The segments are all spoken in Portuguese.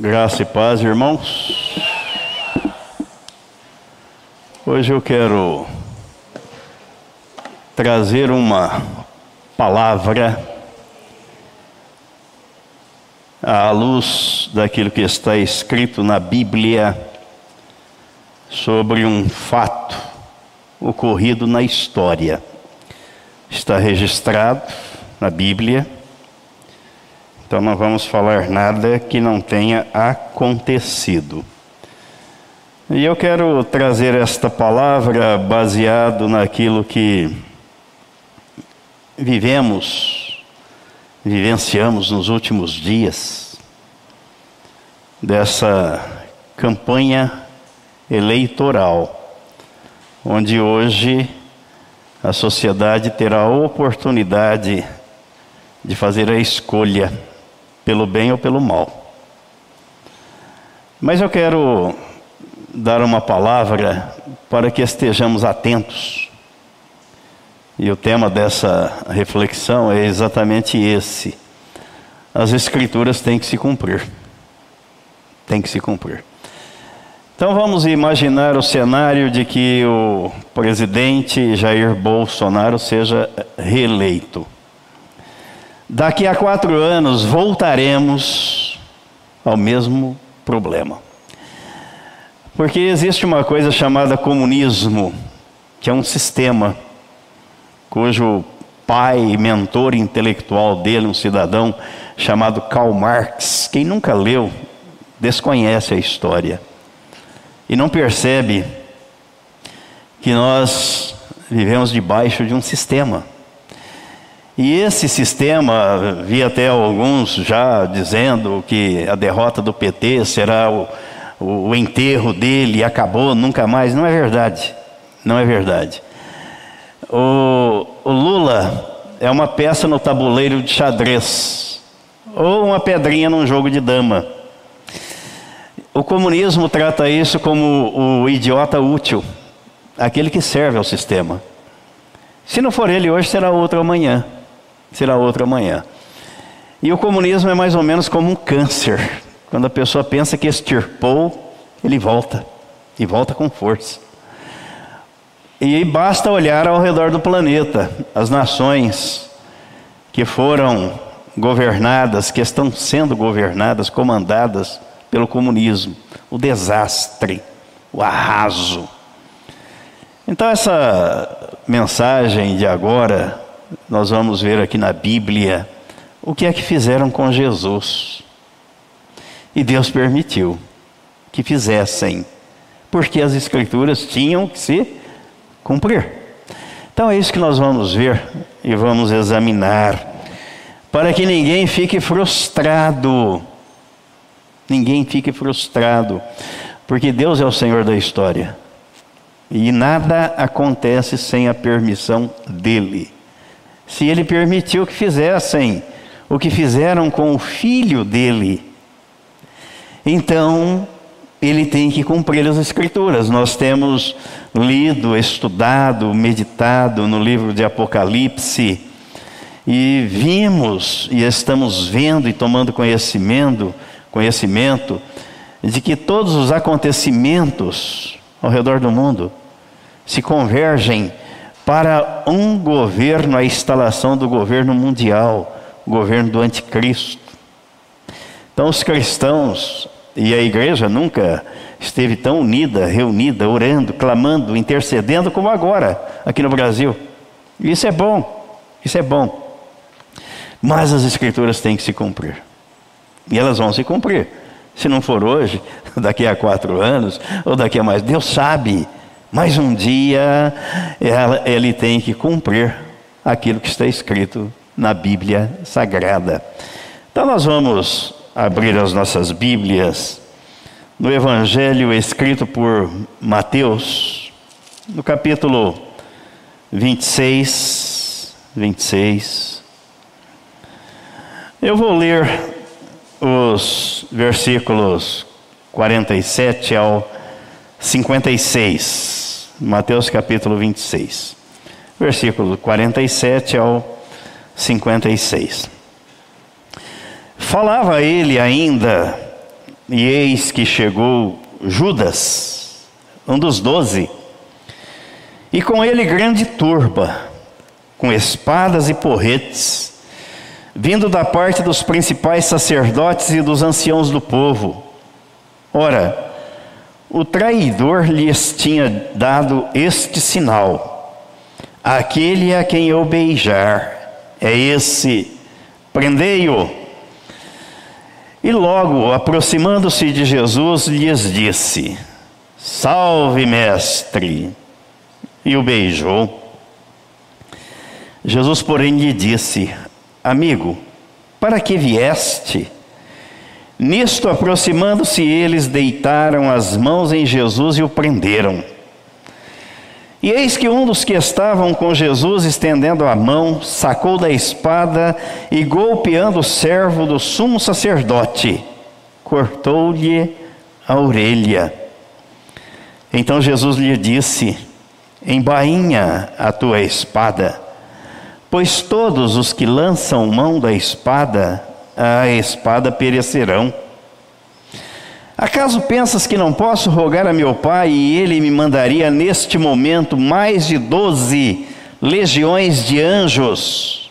Graça e paz, irmãos. Hoje eu quero trazer uma palavra à luz daquilo que está escrito na Bíblia sobre um fato ocorrido na história. Está registrado na Bíblia então não vamos falar nada que não tenha acontecido. E eu quero trazer esta palavra baseado naquilo que vivemos, vivenciamos nos últimos dias dessa campanha eleitoral, onde hoje a sociedade terá a oportunidade de fazer a escolha pelo bem ou pelo mal. Mas eu quero dar uma palavra para que estejamos atentos. E o tema dessa reflexão é exatamente esse. As escrituras têm que se cumprir. Tem que se cumprir. Então vamos imaginar o cenário de que o presidente Jair Bolsonaro seja reeleito. Daqui a quatro anos voltaremos ao mesmo problema. Porque existe uma coisa chamada comunismo, que é um sistema cujo pai mentor intelectual dele, um cidadão chamado Karl Marx, quem nunca leu, desconhece a história e não percebe que nós vivemos debaixo de um sistema e esse sistema, vi até alguns já dizendo que a derrota do PT será o, o, o enterro dele, acabou, nunca mais. Não é verdade. Não é verdade. O, o Lula é uma peça no tabuleiro de xadrez, ou uma pedrinha num jogo de dama. O comunismo trata isso como o idiota útil, aquele que serve ao sistema. Se não for ele hoje, será outro amanhã será outra amanhã. E o comunismo é mais ou menos como um câncer. Quando a pessoa pensa que extirpou, ele volta. E volta com força. E basta olhar ao redor do planeta, as nações que foram governadas, que estão sendo governadas, comandadas pelo comunismo, o desastre, o arraso. Então, essa mensagem de agora nós vamos ver aqui na Bíblia o que é que fizeram com Jesus. E Deus permitiu que fizessem, porque as Escrituras tinham que se cumprir. Então é isso que nós vamos ver e vamos examinar, para que ninguém fique frustrado. Ninguém fique frustrado, porque Deus é o Senhor da história. E nada acontece sem a permissão dEle se ele permitiu que fizessem o que fizeram com o filho dele, então ele tem que cumprir as Escrituras. Nós temos lido, estudado, meditado no livro de Apocalipse e vimos e estamos vendo e tomando conhecimento, conhecimento de que todos os acontecimentos ao redor do mundo se convergem para um governo, a instalação do governo mundial, o governo do anticristo. Então, os cristãos e a igreja nunca esteve tão unida, reunida, orando, clamando, intercedendo como agora, aqui no Brasil. Isso é bom, isso é bom. Mas as escrituras têm que se cumprir. E elas vão se cumprir. Se não for hoje, daqui a quatro anos, ou daqui a mais, Deus sabe mas um dia ele tem que cumprir aquilo que está escrito na Bíblia Sagrada. Então nós vamos abrir as nossas Bíblias no Evangelho escrito por Mateus, no capítulo 26, 26. Eu vou ler os versículos 47 ao 56, Mateus capítulo 26, versículo 47 ao 56. Falava ele ainda e eis que chegou Judas, um dos doze, e com ele grande turba, com espadas e porretes, vindo da parte dos principais sacerdotes e dos anciãos do povo. Ora, o traidor lhes tinha dado este sinal: aquele a quem eu beijar, é esse, prendei-o. E logo, aproximando-se de Jesus, lhes disse: Salve, mestre! E o beijou. Jesus, porém, lhe disse: Amigo, para que vieste? Nisto, aproximando-se eles, deitaram as mãos em Jesus e o prenderam. E eis que um dos que estavam com Jesus, estendendo a mão, sacou da espada e, golpeando o servo do sumo sacerdote, cortou-lhe a orelha. Então Jesus lhe disse: Embainha a tua espada, pois todos os que lançam mão da espada a espada perecerão. Acaso pensas que não posso rogar a meu pai e ele me mandaria neste momento mais de doze legiões de anjos?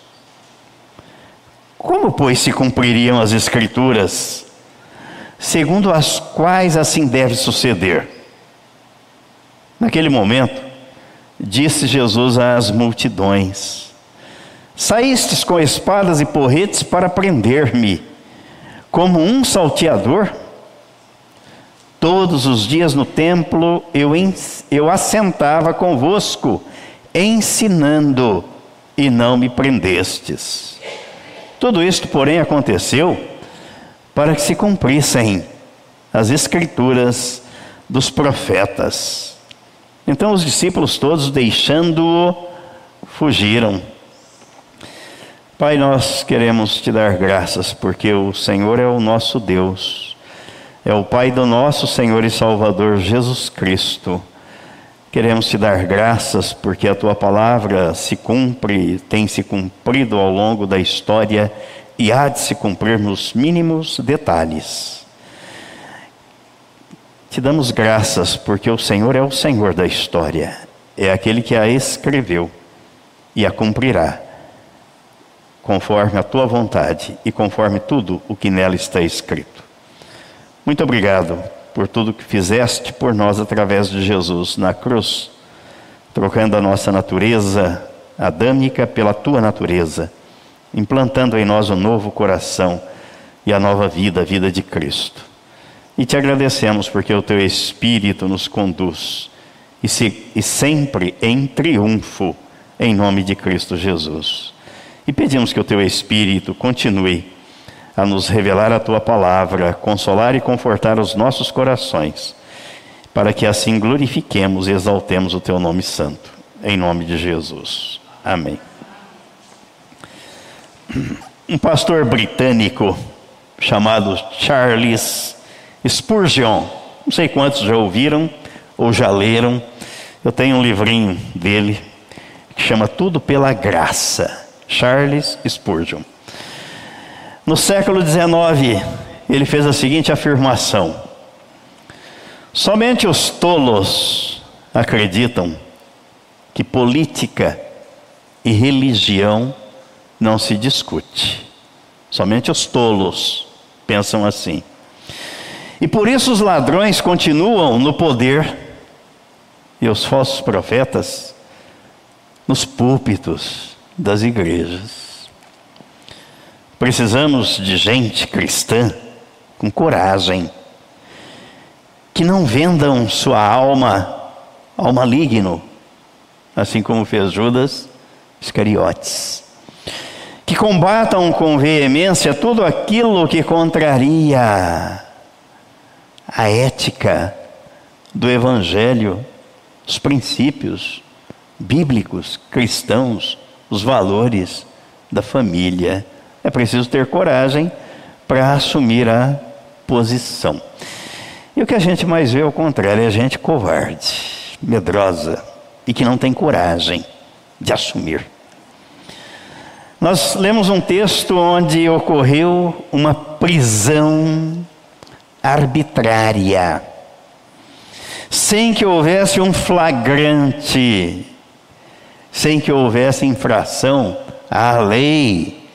Como, pois, se cumpririam as Escrituras, segundo as quais assim deve suceder? Naquele momento, disse Jesus às multidões: Saístes com espadas e porretes para prender-me, como um salteador? Todos os dias no templo eu, eu assentava convosco, ensinando, e não me prendestes. Tudo isto, porém, aconteceu para que se cumprissem as escrituras dos profetas. Então os discípulos todos, deixando-o, fugiram. Pai, nós queremos te dar graças porque o Senhor é o nosso Deus, é o Pai do nosso Senhor e Salvador Jesus Cristo. Queremos te dar graças porque a tua palavra se cumpre, tem se cumprido ao longo da história e há de se cumprir nos mínimos detalhes. Te damos graças porque o Senhor é o Senhor da história, é aquele que a escreveu e a cumprirá conforme a tua vontade e conforme tudo o que nela está escrito. Muito obrigado por tudo que fizeste por nós através de Jesus na cruz, trocando a nossa natureza adâmica pela tua natureza, implantando em nós um novo coração e a nova vida, a vida de Cristo. E te agradecemos porque o teu Espírito nos conduz e, se, e sempre em triunfo, em nome de Cristo Jesus. E pedimos que o teu Espírito continue a nos revelar a tua palavra, consolar e confortar os nossos corações, para que assim glorifiquemos e exaltemos o teu nome santo. Em nome de Jesus. Amém. Um pastor britânico chamado Charles Spurgeon, não sei quantos já ouviram ou já leram, eu tenho um livrinho dele que chama Tudo pela Graça. Charles Spurgeon. No século XIX, ele fez a seguinte afirmação: Somente os tolos acreditam que política e religião não se discute. Somente os tolos pensam assim. E por isso os ladrões continuam no poder e os falsos profetas nos púlpitos das igrejas. Precisamos de gente cristã com coragem, que não vendam sua alma ao maligno, assim como fez Judas Iscariotes. Que combatam com veemência tudo aquilo que contraria a ética do Evangelho, os princípios bíblicos cristãos os valores da família. É preciso ter coragem para assumir a posição. E o que a gente mais vê ao contrário é gente covarde, medrosa e que não tem coragem de assumir. Nós lemos um texto onde ocorreu uma prisão arbitrária, sem que houvesse um flagrante, sem que houvesse infração à lei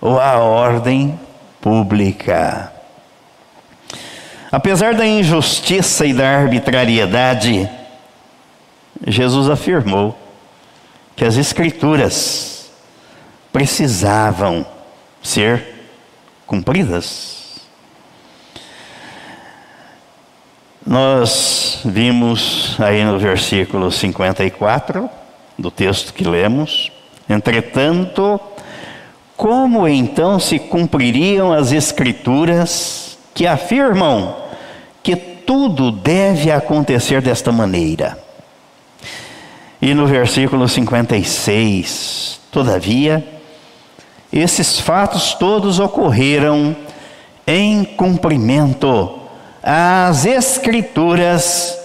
ou à ordem pública. Apesar da injustiça e da arbitrariedade, Jesus afirmou que as Escrituras precisavam ser cumpridas. Nós vimos aí no versículo 54 do texto que lemos, entretanto, como então se cumpririam as Escrituras que afirmam que tudo deve acontecer desta maneira? E no versículo 56, todavia, esses fatos todos ocorreram em cumprimento às escrituras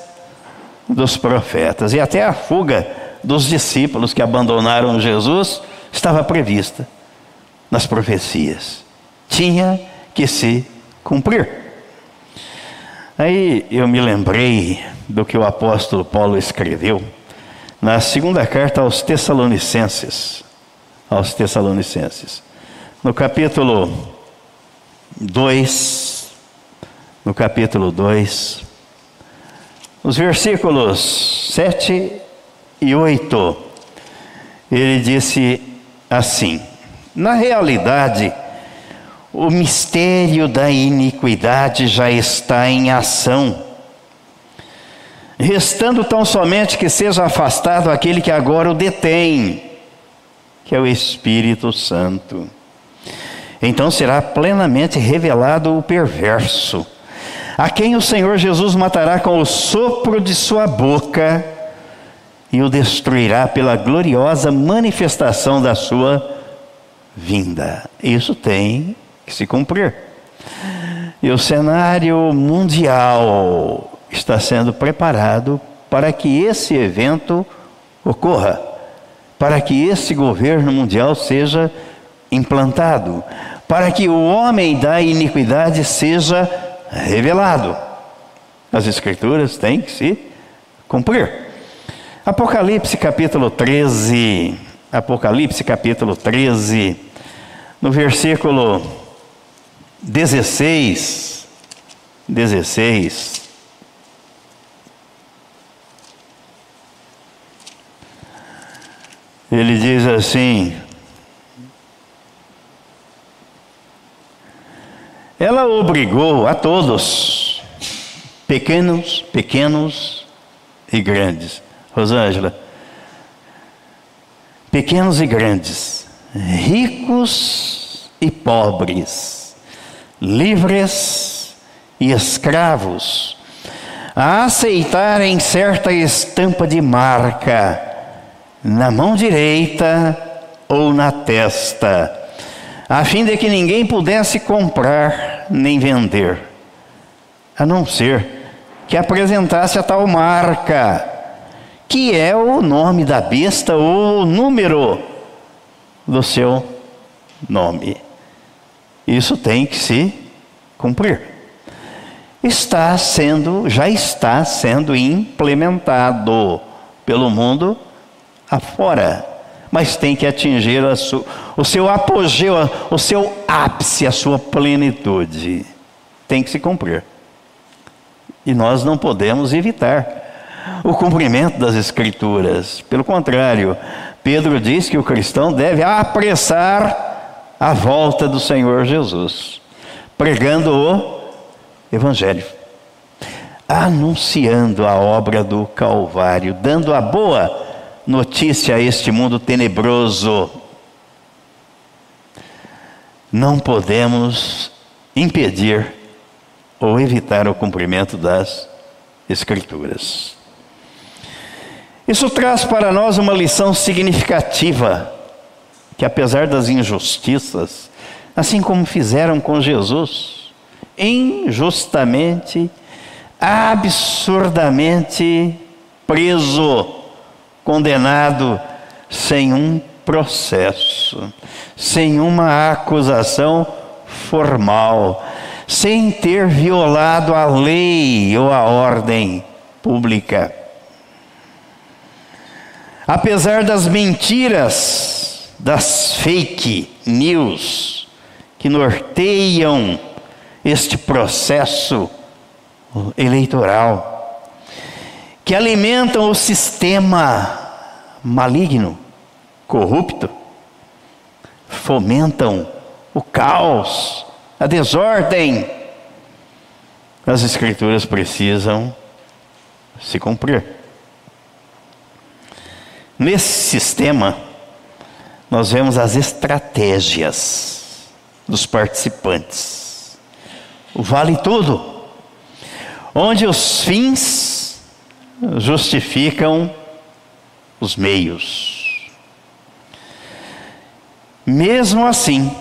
dos profetas. E até a fuga dos discípulos que abandonaram Jesus estava prevista nas profecias. Tinha que se cumprir. Aí eu me lembrei do que o apóstolo Paulo escreveu na segunda carta aos Tessalonicenses, aos Tessalonicenses, no capítulo 2, no capítulo 2, os versículos 7 e 8, ele disse assim: Na realidade, o mistério da iniquidade já está em ação restando tão somente que seja afastado aquele que agora o detém, que é o Espírito Santo. Então será plenamente revelado o perverso, a quem o Senhor Jesus matará com o sopro de sua boca e o destruirá pela gloriosa manifestação da sua vinda. Isso tem que se cumprir. E o cenário mundial está sendo preparado para que esse evento ocorra, para que esse governo mundial seja implantado, para que o homem da iniquidade seja revelado. As Escrituras têm que se cumprir. Apocalipse capítulo 13, Apocalipse capítulo 13, no versículo 16, 16, Ele diz assim: Ela obrigou a todos, pequenos, pequenos e grandes. Rosângela, pequenos e grandes, ricos e pobres, livres e escravos, a aceitarem certa estampa de marca na mão direita ou na testa, a fim de que ninguém pudesse comprar nem vender, a não ser que apresentasse a tal marca, que é o nome da besta ou o número do seu nome. Isso tem que se cumprir. Está sendo, já está sendo implementado pelo mundo afora, mas tem que atingir o seu apogeu, o seu ápice, a sua plenitude. Tem que se cumprir. E nós não podemos evitar o cumprimento das Escrituras. Pelo contrário, Pedro diz que o cristão deve apressar a volta do Senhor Jesus, pregando o Evangelho, anunciando a obra do Calvário, dando a boa notícia a este mundo tenebroso. Não podemos impedir ou evitar o cumprimento das Escrituras. Isso traz para nós uma lição significativa, que apesar das injustiças, assim como fizeram com Jesus, injustamente, absurdamente preso, condenado sem um processo, sem uma acusação formal, sem ter violado a lei ou a ordem pública. Apesar das mentiras, das fake news que norteiam este processo eleitoral, que alimentam o sistema maligno, corrupto, fomentam o caos, a desordem. As Escrituras precisam se cumprir. Nesse sistema, nós vemos as estratégias dos participantes. O vale tudo, onde os fins justificam os meios. Mesmo assim,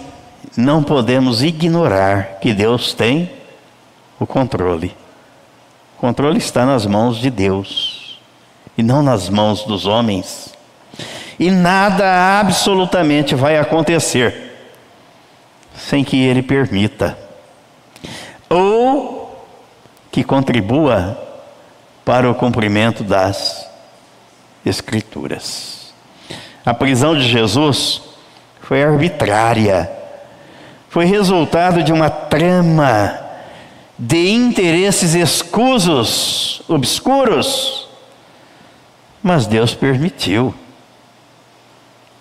não podemos ignorar que Deus tem o controle. O controle está nas mãos de Deus e não nas mãos dos homens. E nada absolutamente vai acontecer sem que Ele permita, ou que contribua para o cumprimento das Escrituras. A prisão de Jesus foi arbitrária, foi resultado de uma trama de interesses escusos, obscuros, mas Deus permitiu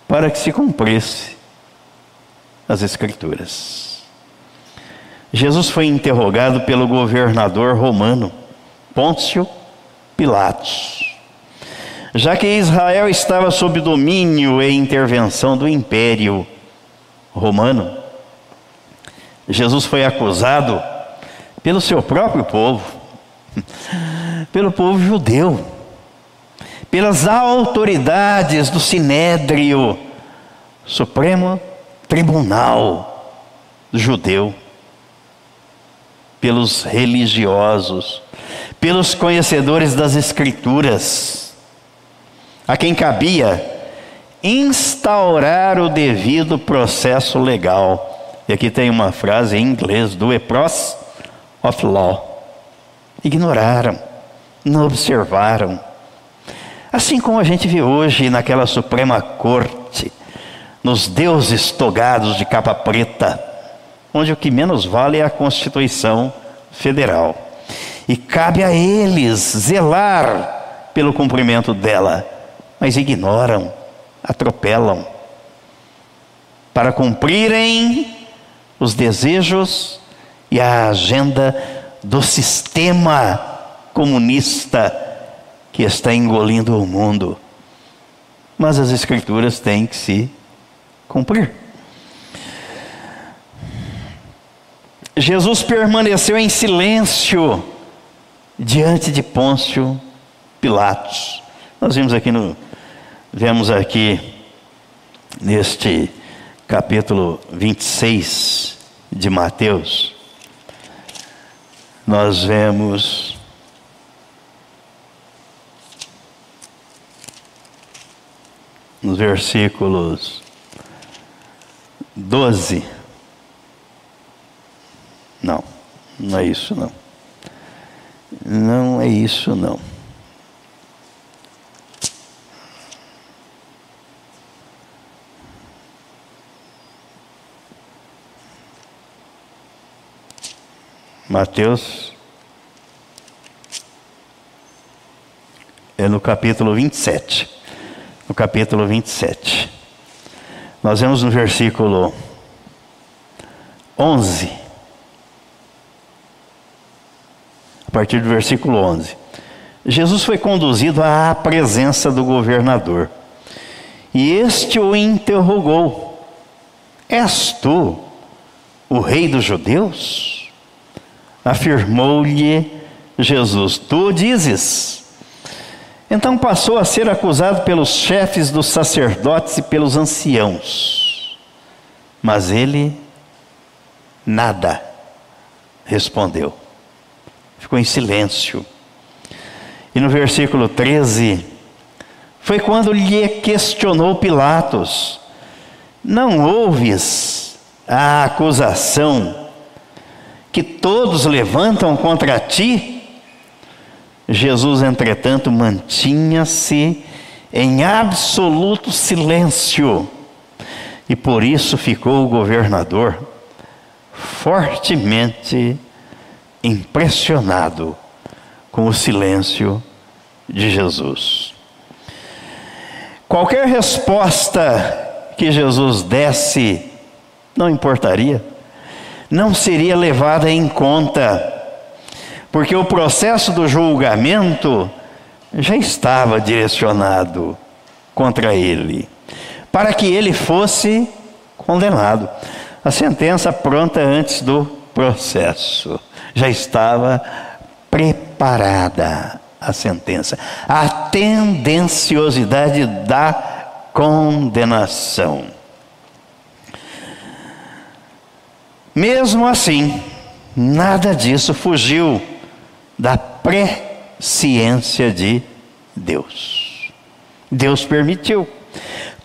para que se cumprisse as Escrituras. Jesus foi interrogado pelo governador romano, Pôncio Pilatos já que Israel estava sob domínio e intervenção do império romano. Jesus foi acusado pelo seu próprio povo, pelo povo judeu, pelas autoridades do Sinédrio, Supremo Tribunal Judeu, pelos religiosos, pelos conhecedores das Escrituras a quem cabia instaurar o devido processo legal. E aqui tem uma frase em inglês do Epros of Law. Ignoraram, não observaram. Assim como a gente vê hoje naquela Suprema Corte, nos deuses togados de capa preta, onde o que menos vale é a Constituição Federal. E cabe a eles zelar pelo cumprimento dela mas ignoram, atropelam, para cumprirem os desejos e a agenda do sistema comunista que está engolindo o mundo. Mas as Escrituras têm que se cumprir. Jesus permaneceu em silêncio diante de Pôncio Pilatos. Nós vimos aqui no Vemos aqui neste capítulo 26 de Mateus, nós vemos nos versículos 12. Não, não é isso não. Não é isso não. Mateus é no capítulo 27. No capítulo 27. Nós vemos no versículo 11. A partir do versículo 11. Jesus foi conduzido à presença do governador. E este o interrogou: És tu o rei dos judeus? Afirmou-lhe Jesus: Tu dizes. Então passou a ser acusado pelos chefes dos sacerdotes e pelos anciãos. Mas ele nada respondeu. Ficou em silêncio. E no versículo 13, foi quando lhe questionou Pilatos: Não ouves a acusação que todos levantam contra ti? Jesus, entretanto, mantinha-se em absoluto silêncio, e por isso ficou o governador fortemente impressionado com o silêncio de Jesus. Qualquer resposta que Jesus desse não importaria, não seria levada em conta, porque o processo do julgamento já estava direcionado contra ele, para que ele fosse condenado. A sentença pronta antes do processo já estava preparada a sentença, a tendenciosidade da condenação. Mesmo assim, nada disso fugiu da presciência de Deus. Deus permitiu.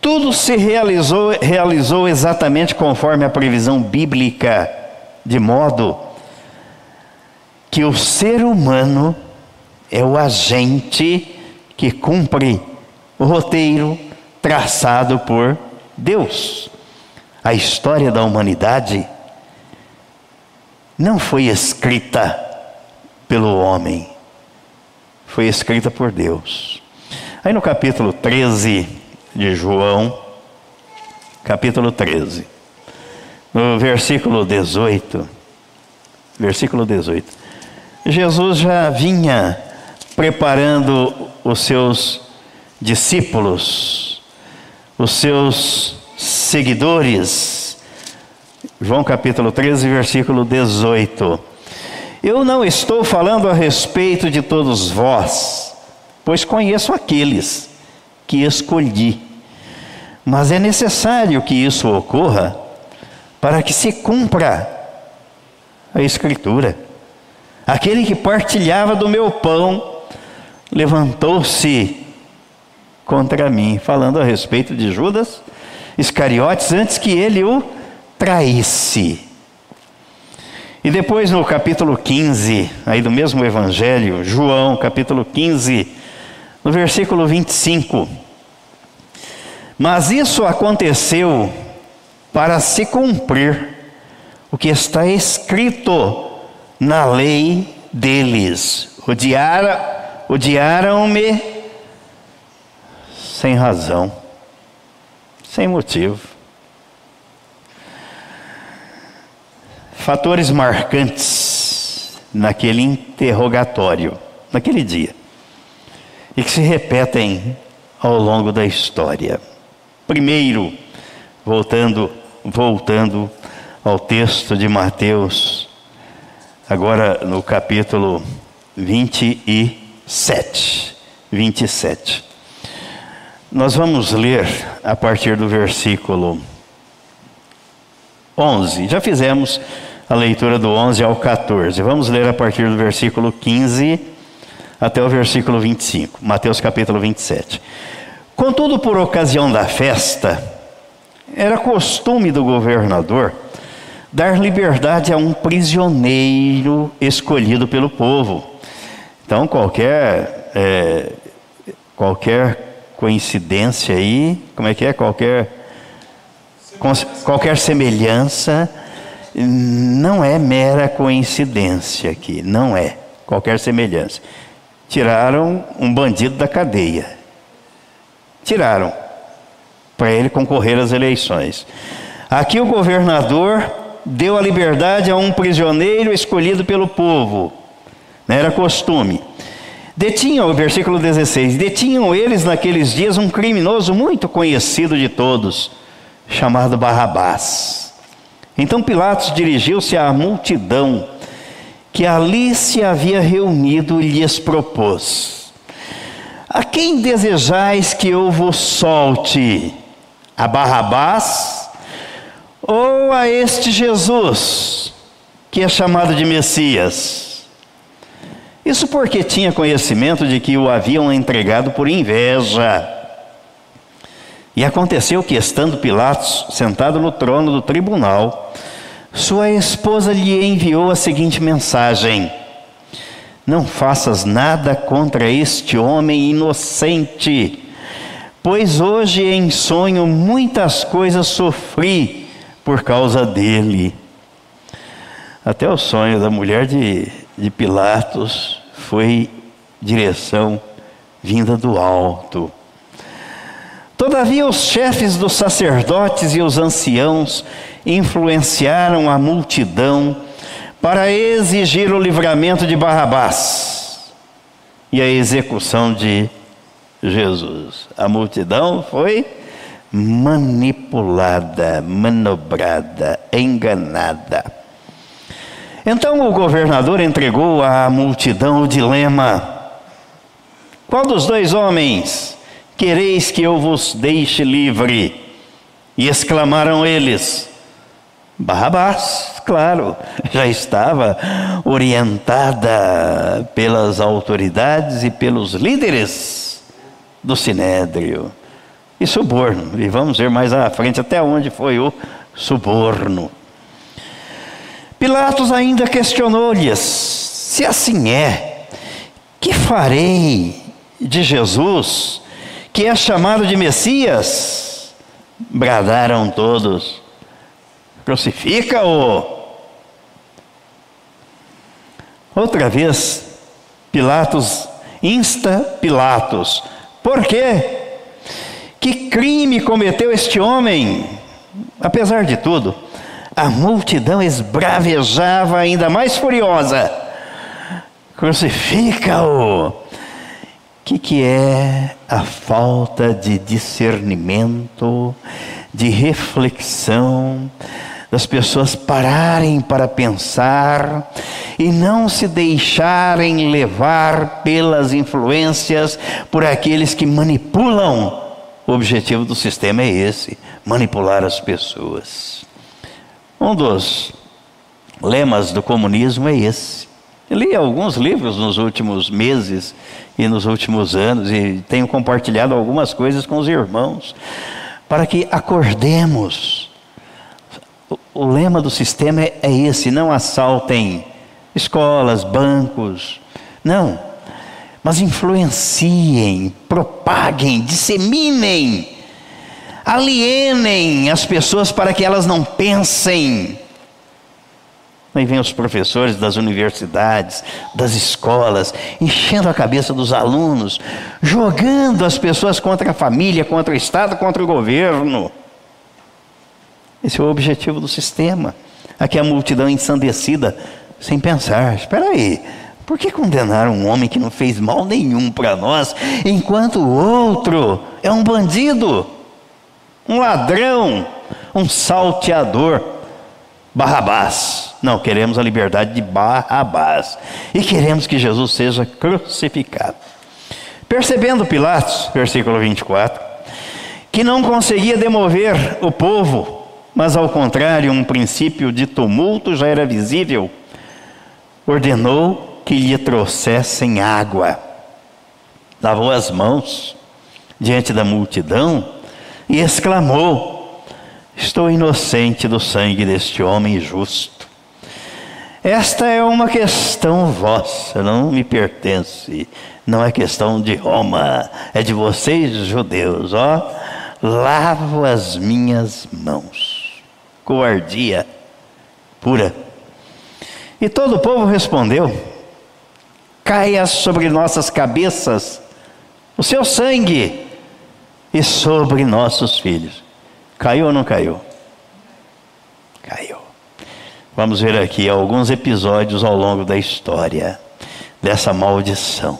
Tudo se realizou, realizou exatamente conforme a previsão bíblica, de modo que o ser humano é o agente que cumpre o roteiro traçado por Deus. A história da humanidade não foi escrita pelo homem, foi escrita por Deus. Aí no capítulo 13 de João, capítulo 13, no versículo 18, versículo 18, Jesus já vinha preparando os seus discípulos, os seus seguidores. João capítulo 13, versículo 18. Eu não estou falando a respeito de todos vós, pois conheço aqueles que escolhi. Mas é necessário que isso ocorra para que se cumpra a Escritura. Aquele que partilhava do meu pão levantou-se contra mim, falando a respeito de Judas Iscariotes, antes que ele o traísse. E depois no capítulo 15, aí do mesmo evangelho, João, capítulo 15, no versículo 25. Mas isso aconteceu para se cumprir o que está escrito na lei deles. Odiar Odiaram-me sem razão, sem motivo. Fatores marcantes naquele interrogatório, naquele dia, e que se repetem ao longo da história. Primeiro, voltando, voltando ao texto de Mateus, agora no capítulo 20 e 7, 27. Nós vamos ler a partir do versículo 11. Já fizemos a leitura do 11 ao 14. Vamos ler a partir do versículo 15 até o versículo 25. Mateus capítulo 27. Contudo, por ocasião da festa, era costume do governador dar liberdade a um prisioneiro escolhido pelo povo então, qualquer, é, qualquer coincidência aí, como é que é? Qualquer, qualquer semelhança não é mera coincidência aqui, não é qualquer semelhança. Tiraram um bandido da cadeia. Tiraram para ele concorrer às eleições. Aqui o governador deu a liberdade a um prisioneiro escolhido pelo povo. Era costume. Detinham, o versículo 16: detinham eles naqueles dias um criminoso muito conhecido de todos, chamado Barrabás. Então Pilatos dirigiu-se à multidão que ali se havia reunido e lhes propôs: A quem desejais que eu vos solte? A Barrabás ou a este Jesus, que é chamado de Messias? Isso porque tinha conhecimento de que o haviam entregado por inveja. E aconteceu que, estando Pilatos sentado no trono do tribunal, sua esposa lhe enviou a seguinte mensagem: Não faças nada contra este homem inocente, pois hoje em sonho muitas coisas sofri por causa dele. Até o sonho da mulher de, de Pilatos foi direção vinda do alto. Todavia, os chefes dos sacerdotes e os anciãos influenciaram a multidão para exigir o livramento de Barrabás e a execução de Jesus. A multidão foi manipulada, manobrada, enganada. Então o governador entregou à multidão o dilema: qual dos dois homens quereis que eu vos deixe livre? E exclamaram eles: Barrabás, claro, já estava orientada pelas autoridades e pelos líderes do sinédrio. E suborno, e vamos ver mais à frente até onde foi o suborno. Pilatos ainda questionou-lhes: se assim é, que farei de Jesus, que é chamado de Messias? Bradaram todos: crucifica-o. Outra vez, Pilatos insta Pilatos: por quê? Que crime cometeu este homem? Apesar de tudo, a multidão esbravejava ainda mais furiosa: crucifica-o! O que, que é a falta de discernimento, de reflexão, das pessoas pararem para pensar e não se deixarem levar pelas influências por aqueles que manipulam. O objetivo do sistema é esse: manipular as pessoas. Um dos lemas do comunismo é esse. Eu li alguns livros nos últimos meses e nos últimos anos e tenho compartilhado algumas coisas com os irmãos para que acordemos. O, lema do sistema é, é esse: não assaltem escolas, bancos, não, mas influenciem, propaguem, disseminem alienem as pessoas para que elas não pensem. Aí vem os professores das universidades, das escolas, enchendo a cabeça dos alunos, jogando as pessoas contra a família, contra o Estado, contra o governo. Esse é o objetivo do sistema. Aqui a multidão ensandecida, sem pensar. Espera aí, por que condenar um homem que não fez mal nenhum para nós, enquanto o outro é um bandido? um ladrão, um salteador. Barrabás. Não, queremos a liberdade de Barrabás. E queremos que Jesus seja crucificado. Percebendo Pilatos, versículo 24, que não conseguia demover o povo, mas ao contrário, um princípio de tumulto já era visível, ordenou que lhe trouxessem água. Lavou as mãos diante da multidão e exclamou: Estou inocente do sangue deste homem justo. Esta é uma questão vossa, não me pertence. Não é questão de Roma, é de vocês, judeus. Ó, lavo as minhas mãos. Covardia pura. E todo o povo respondeu: Caia sobre nossas cabeças o seu sangue e sobre nossos filhos. Caiu ou não caiu? Caiu. Vamos ver aqui alguns episódios ao longo da história dessa maldição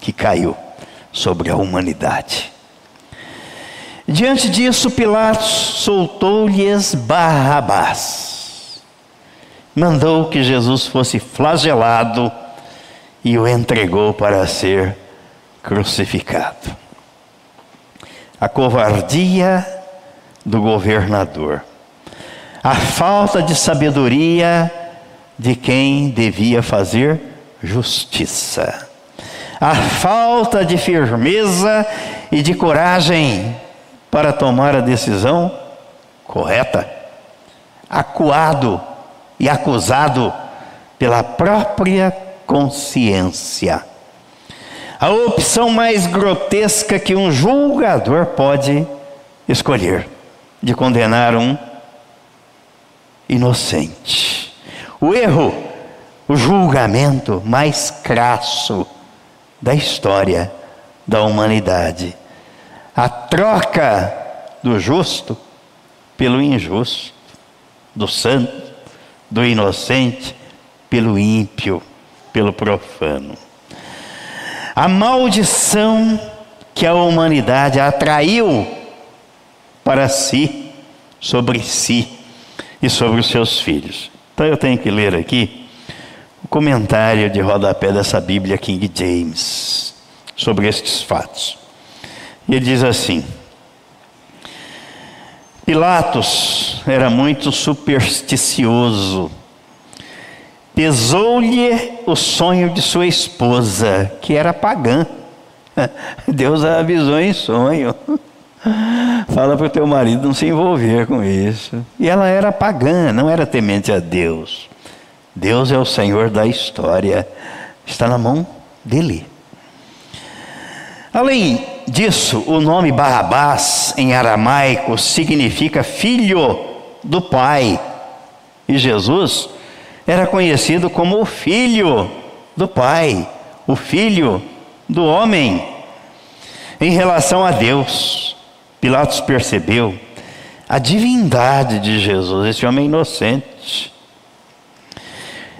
que caiu sobre a humanidade. Diante disso, Pilatos soltou-lhes Barrabás. Mandou que Jesus fosse flagelado e o entregou para ser crucificado a covardia do governador, a falta de sabedoria de quem devia fazer justiça, a falta de firmeza e de coragem para tomar a decisão correta, acuado e acusado pela própria consciência. A opção mais grotesca que um julgador pode escolher de condenar um inocente. O erro, o julgamento mais crasso da história da humanidade. A troca do justo pelo injusto, do santo, do inocente pelo ímpio, pelo profano. A maldição que a humanidade atraiu para si, sobre si e sobre os seus filhos. Então eu tenho que ler aqui o comentário de rodapé dessa Bíblia King James sobre estes fatos. E ele diz assim: Pilatos era muito supersticioso. Pesou-lhe o sonho de sua esposa, que era pagã. Deus avisou em sonho. Fala para o teu marido não se envolver com isso. E ela era pagã, não era temente a Deus. Deus é o Senhor da história, está na mão dele. Além disso, o nome Barrabás em aramaico significa filho do Pai. E Jesus era conhecido como o filho do Pai, o filho do homem. Em relação a Deus, Pilatos percebeu a divindade de Jesus, esse homem inocente.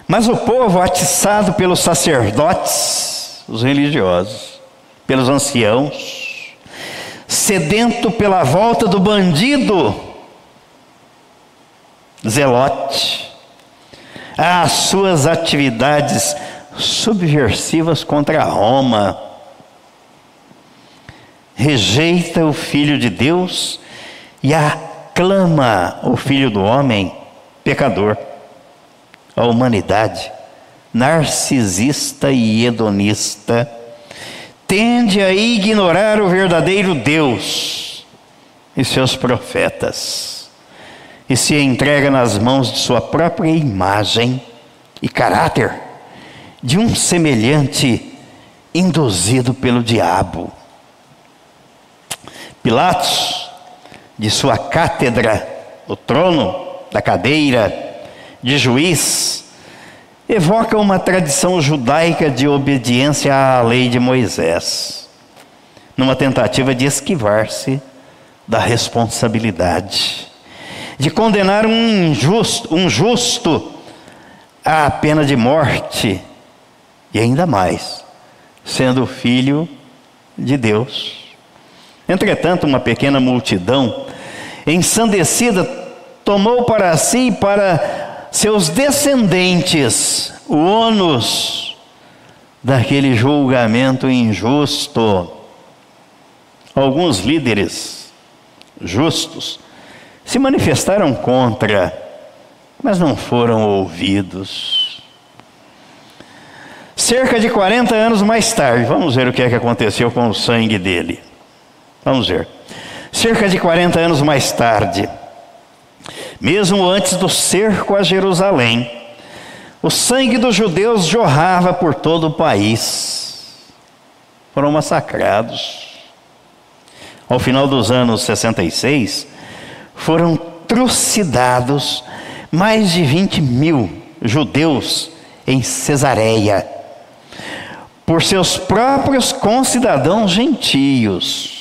Mas o povo, atiçado pelos sacerdotes, os religiosos, pelos anciãos, sedento pela volta do bandido, zelote, às suas atividades subversivas contra Roma, rejeita o Filho de Deus e aclama o Filho do Homem pecador. A humanidade, narcisista e hedonista, tende a ignorar o verdadeiro Deus e seus profetas e se entrega nas mãos de sua própria imagem e caráter de um semelhante induzido pelo diabo. Pilatos, de sua cátedra, o trono, da cadeira de juiz, evoca uma tradição judaica de obediência à lei de Moisés, numa tentativa de esquivar-se da responsabilidade, de condenar um injusto, um justo à pena de morte, e ainda mais, sendo filho de Deus. Entretanto, uma pequena multidão, ensandecida, tomou para si e para seus descendentes o ônus daquele julgamento injusto. Alguns líderes justos se manifestaram contra, mas não foram ouvidos. Cerca de 40 anos mais tarde, vamos ver o que é que aconteceu com o sangue dele. Vamos ver. Cerca de 40 anos mais tarde, mesmo antes do cerco a Jerusalém, o sangue dos judeus jorrava por todo o país. Foram massacrados. Ao final dos anos 66, foram trucidados mais de 20 mil judeus em Cesareia, por seus próprios concidadãos gentios.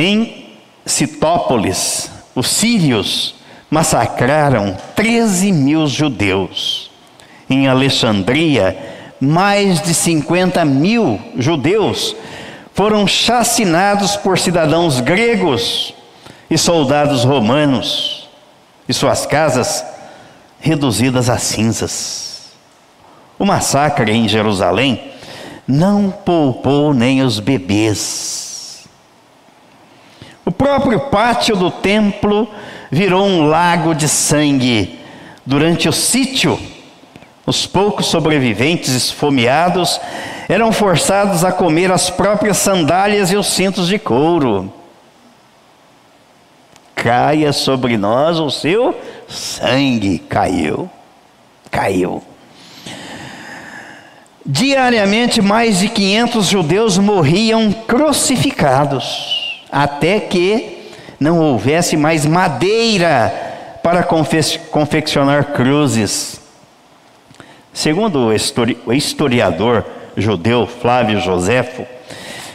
Em Citópolis, os sírios massacraram 13 mil judeus. Em Alexandria, mais de 50 mil judeus foram chacinados por cidadãos gregos e soldados romanos, e suas casas reduzidas a cinzas. O massacre em Jerusalém não poupou nem os bebês o próprio pátio do templo virou um lago de sangue. Durante o sítio, os poucos sobreviventes esfomeados eram forçados a comer as próprias sandálias e os cintos de couro. caia sobre nós o seu sangue. Caiu, caiu. Diariamente, mais de 500 judeus morriam crucificados, até que não houvesse mais madeira para confeccionar cruzes. Segundo o historiador judeu Flávio Joséfo,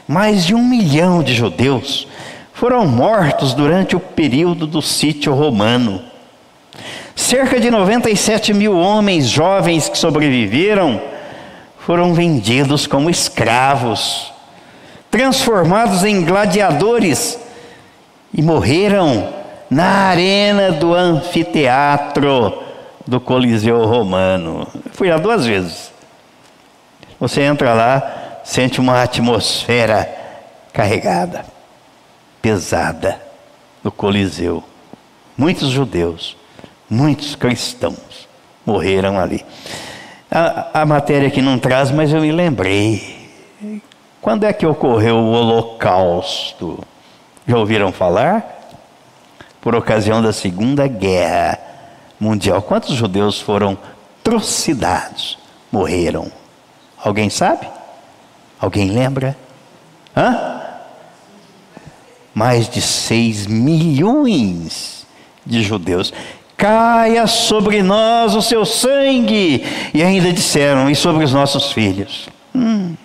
mais de um milhão de judeus foram mortos durante o período do sítio romano. Cerca de 97 mil homens jovens que sobreviveram foram vendidos como escravos, transformados em gladiadores e morreram na arena do anfiteatro do Coliseu Romano. Fui lá duas vezes. Você entra lá, sente uma atmosfera carregada, pesada no Coliseu. Muitos judeus, muitos cristãos morreram ali. A, a matéria que não traz, mas eu me lembrei. Quando é que ocorreu o Holocausto? Já ouviram falar? Por ocasião da Segunda Guerra Mundial. Quantos judeus foram trucidados, morreram? Alguém sabe? Alguém lembra? Hã? Mais de 6 milhões de judeus. Caia sobre nós o seu sangue. E ainda disseram, e sobre os nossos filhos. Hum.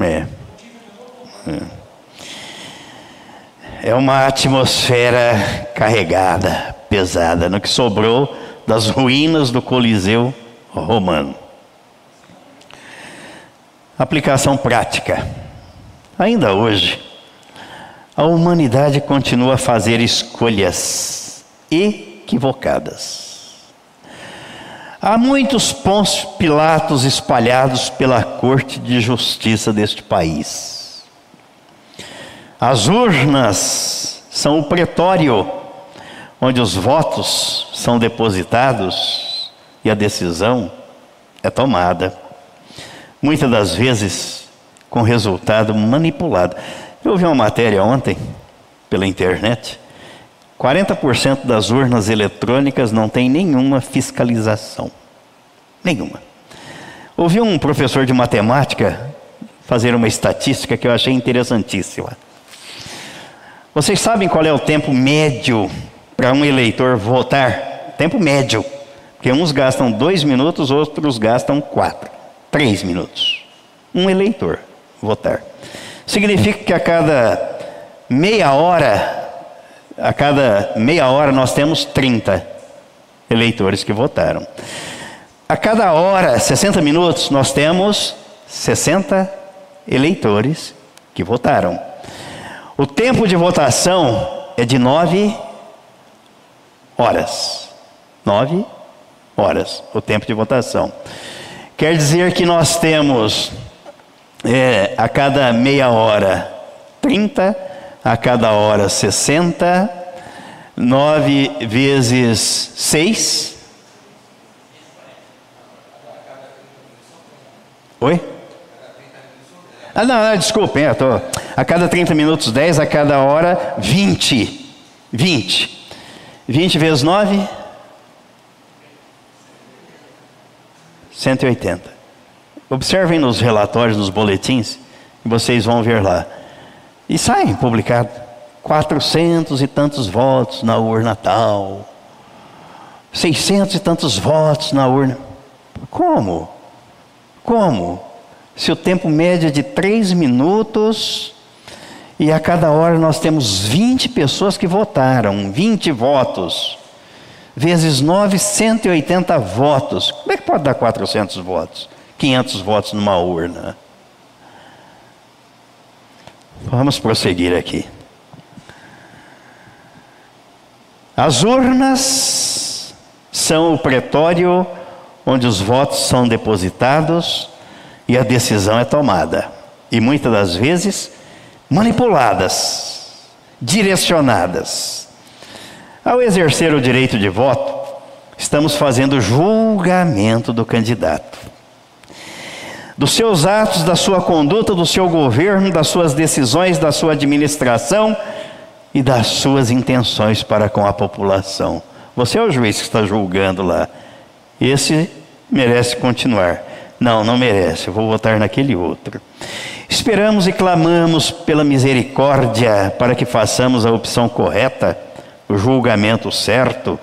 É. é uma atmosfera carregada, pesada, no que sobrou das ruínas do Coliseu romano. Aplicação prática. Ainda hoje, a humanidade continua a fazer escolhas equivocadas. Há muitos Pôncio Pilatos espalhados pela corte de justiça deste país. As urnas são o pretório onde os votos são depositados e a decisão é tomada. Muitas das vezes com resultado manipulado. Eu ouvi uma matéria ontem pela internet. 40% das urnas eletrônicas não tem nenhuma fiscalização. Nenhuma. Ouvi um professor de matemática fazer uma estatística que eu achei interessantíssima. Vocês sabem qual é o tempo médio para um eleitor votar? Tempo médio. Porque uns gastam dois minutos, outros gastam quatro, três minutos. Um eleitor votar. Significa que a cada meia hora, a cada meia hora nós temos 30 eleitores que votaram. A cada hora, 60 minutos, nós temos 60 eleitores que votaram. O tempo de votação é de nove horas. Nove horas, o tempo de votação. Quer dizer que nós temos é, a cada meia hora 30, a cada hora 60, 9 vezes 6. Oi? Ah, não, não desculpem, eu tô, a cada 30 minutos 10, a cada hora 20. 20. 20 vezes 9? 180. Observem nos relatórios, nos boletins, e vocês vão ver lá. E sai publicado. 400 e tantos votos na urna tal. 600 e tantos votos na urna. Como? Como? Se o tempo médio é de 3 minutos e a cada hora nós temos 20 pessoas que votaram, 20 votos, vezes 9, 180 votos. Como é que pode dar 400 votos? 500 votos numa urna? Vamos prosseguir aqui. As urnas são o pretório onde os votos são depositados e a decisão é tomada. E muitas das vezes manipuladas, direcionadas. Ao exercer o direito de voto, estamos fazendo julgamento do candidato. Dos seus atos, da sua conduta, do seu governo, das suas decisões, da sua administração e das suas intenções para com a população. Você é o juiz que está julgando lá. Esse merece continuar. Não, não merece, eu vou votar naquele outro. Esperamos e clamamos pela misericórdia para que façamos a opção correta, o julgamento certo,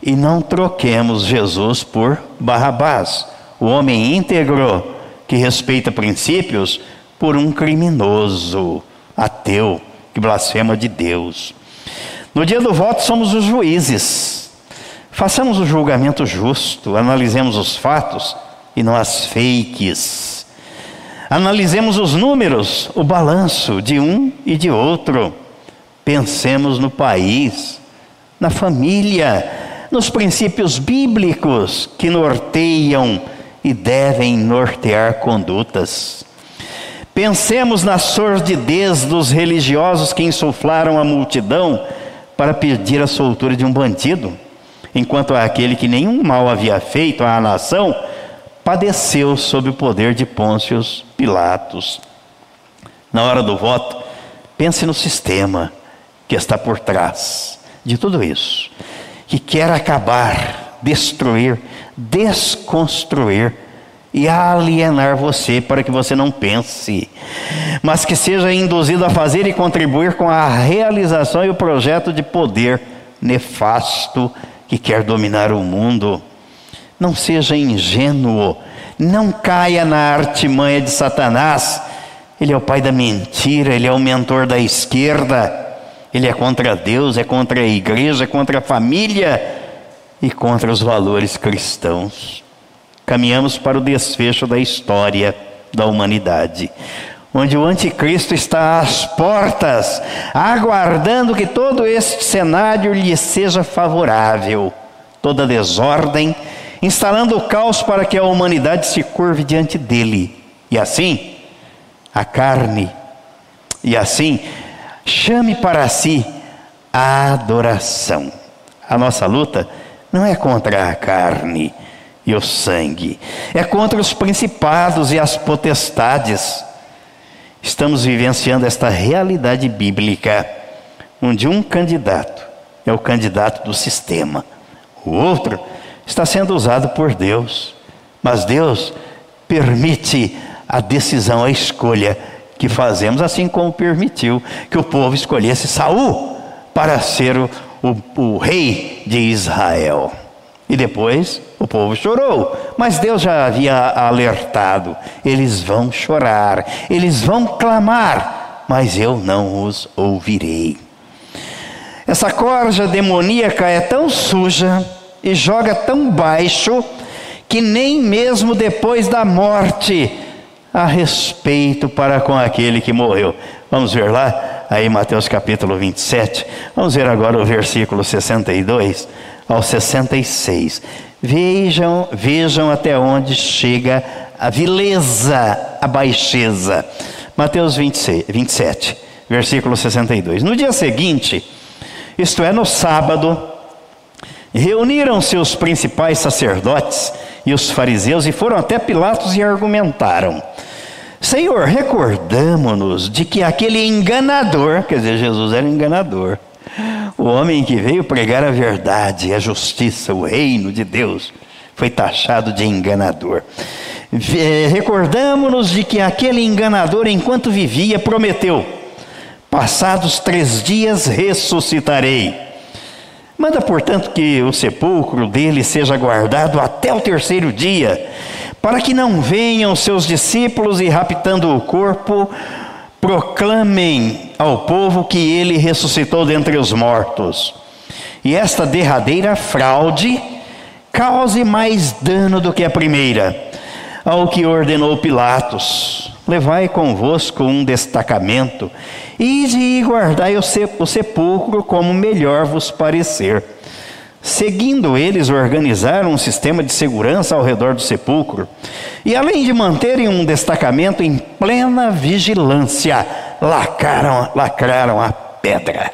e não troquemos Jesus por Barrabás, o homem íntegro que respeita princípios, por um criminoso, ateu, que blasfema de Deus. No dia do voto, somos os juízes. Façamos o julgamento justo, analisemos os fatos e não as fakes. Analisemos os números, o balanço de um e de outro. Pensemos no país, na família, nos princípios bíblicos que norteiam e devem nortear condutas. Pensemos na sordidez dos religiosos que insuflaram a multidão para pedir a soltura de um bandido, enquanto aquele que nenhum mal havia feito à nação padeceu sob o poder de Pôncio Pilatos. Na hora do voto, pense no sistema que está por trás de tudo isso, que quer acabar, destruir, desconstruir e alienar você para que você não pense, mas que seja induzido a fazer e contribuir com a realização e o projeto de poder nefasto que quer dominar o mundo. Não seja ingênuo, não caia na artimanha de Satanás. Ele é o pai da mentira, ele é o mentor da esquerda. Ele é contra Deus, é contra a igreja, é contra a família e contra os valores cristãos. Caminhamos para o desfecho da história da humanidade, onde o anticristo está às portas, aguardando que todo este cenário lhe seja favorável. Toda desordem, instalando o caos para que a humanidade se curve diante dele. E assim, a carne, e assim, chame para si a adoração. A nossa luta não é contra a carne e o sangue, é contra os principados e as potestades. Estamos vivenciando esta realidade bíblica, onde um candidato é o candidato do sistema, o outro está sendo usado por Deus, mas Deus permite a decisão, a escolha que fazemos, assim como permitiu que o povo escolhesse Saul para ser o, o, o rei de Israel. E depois o povo chorou, mas Deus já havia alertado: eles vão chorar, eles vão clamar, mas eu não os ouvirei. Essa corja demoníaca é tão suja e joga tão baixo que nem mesmo depois da morte há respeito para com aquele que morreu. Vamos ver lá, aí Mateus capítulo 27. Vamos ver agora o versículo 62 ao 66. Vejam, vejam até onde chega a vileza, a baixeza. Mateus 26, 27, versículo 62. No dia seguinte, isto é, no sábado, Reuniram-se os principais sacerdotes e os fariseus e foram até Pilatos e argumentaram: Senhor, recordamos-nos de que aquele enganador, quer dizer, Jesus era enganador, o homem que veio pregar a verdade, a justiça, o reino de Deus, foi taxado de enganador. Recordamos-nos de que aquele enganador, enquanto vivia, prometeu: Passados três dias ressuscitarei. Manda, portanto, que o sepulcro dele seja guardado até o terceiro dia, para que não venham seus discípulos e, raptando o corpo, proclamem ao povo que ele ressuscitou dentre os mortos. E esta derradeira fraude cause mais dano do que a primeira, ao que ordenou Pilatos: levai convosco um destacamento e guardai o sepulcro como melhor vos parecer. Seguindo eles, organizaram um sistema de segurança ao redor do sepulcro. E além de manterem um destacamento em plena vigilância, lacraram, lacraram a pedra.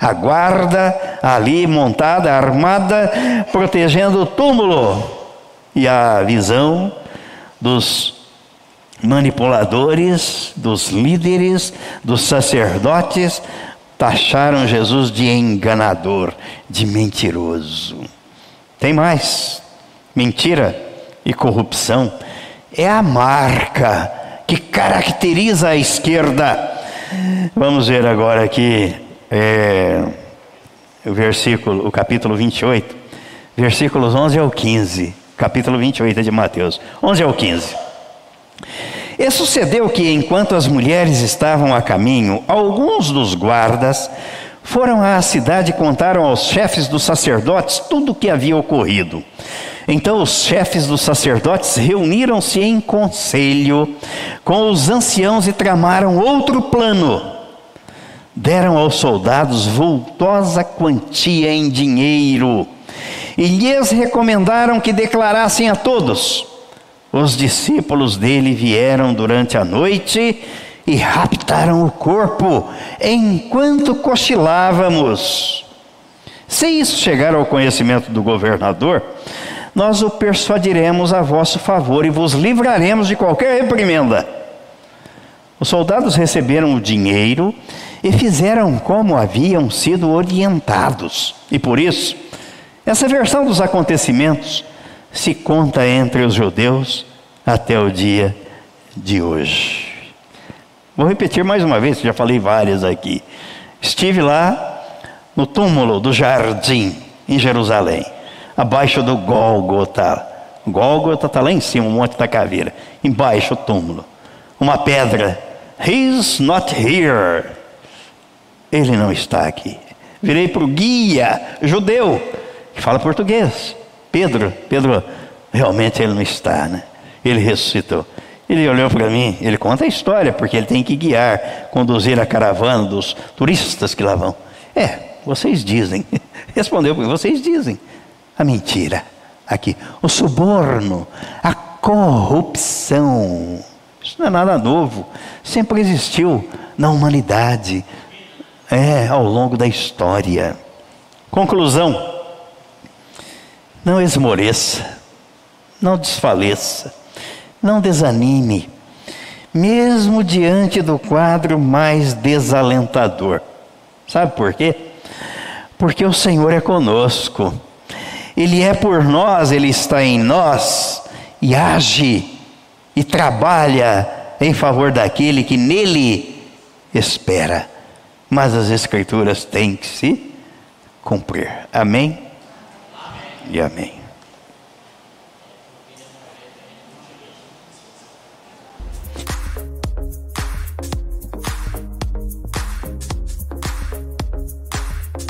A guarda ali montada, armada, protegendo o túmulo. E a visão dos manipuladores, dos líderes, dos sacerdotes, taxaram Jesus de enganador, de mentiroso. Tem mais. Mentira e corrupção é a marca que caracteriza a esquerda. Vamos ver agora aqui é, o versículo, o capítulo 28, versículos 11 ao 15. Capítulo 28 de Mateus, 11 ao 15. E sucedeu que, enquanto as mulheres estavam a caminho, alguns dos guardas foram à cidade e contaram aos chefes dos sacerdotes tudo o que havia ocorrido. Então os chefes dos sacerdotes reuniram-se em conselho com os anciãos e tramaram outro plano. Deram aos soldados vultosa quantia em dinheiro e lhes recomendaram que declarassem a todos: os discípulos dele vieram durante a noite e raptaram o corpo enquanto cochilávamos. Se isso chegar ao conhecimento do governador, nós o persuadiremos a vosso favor e vos livraremos de qualquer reprimenda. Os soldados receberam o dinheiro e fizeram como haviam sido orientados. E por isso, essa versão dos acontecimentos se conta entre os judeus até o dia de hoje. Vou repetir mais uma vez, já falei várias aqui. Estive lá no túmulo do jardim em Jerusalém, abaixo do Gólgota. Gólgota está lá em cima, o Monte da Caveira. Embaixo o túmulo. Uma pedra. He's not here. Ele não está aqui. Virei para o guia judeu, que fala português. Pedro, Pedro, realmente ele não está, né? Ele ressuscitou. Ele olhou para mim, ele conta a história, porque ele tem que guiar, conduzir a caravana dos turistas que lá vão. É, vocês dizem. Respondeu, porque vocês dizem. A mentira aqui, o suborno, a corrupção. Isso não é nada novo, sempre existiu na humanidade, é, ao longo da história. Conclusão: não esmoreça, não desfaleça, não desanime, mesmo diante do quadro mais desalentador. Sabe por quê? Porque o Senhor é conosco, Ele é por nós, Ele está em nós e age e trabalha em favor daquele que nele espera. Mas as Escrituras têm que se cumprir. Amém? E amém.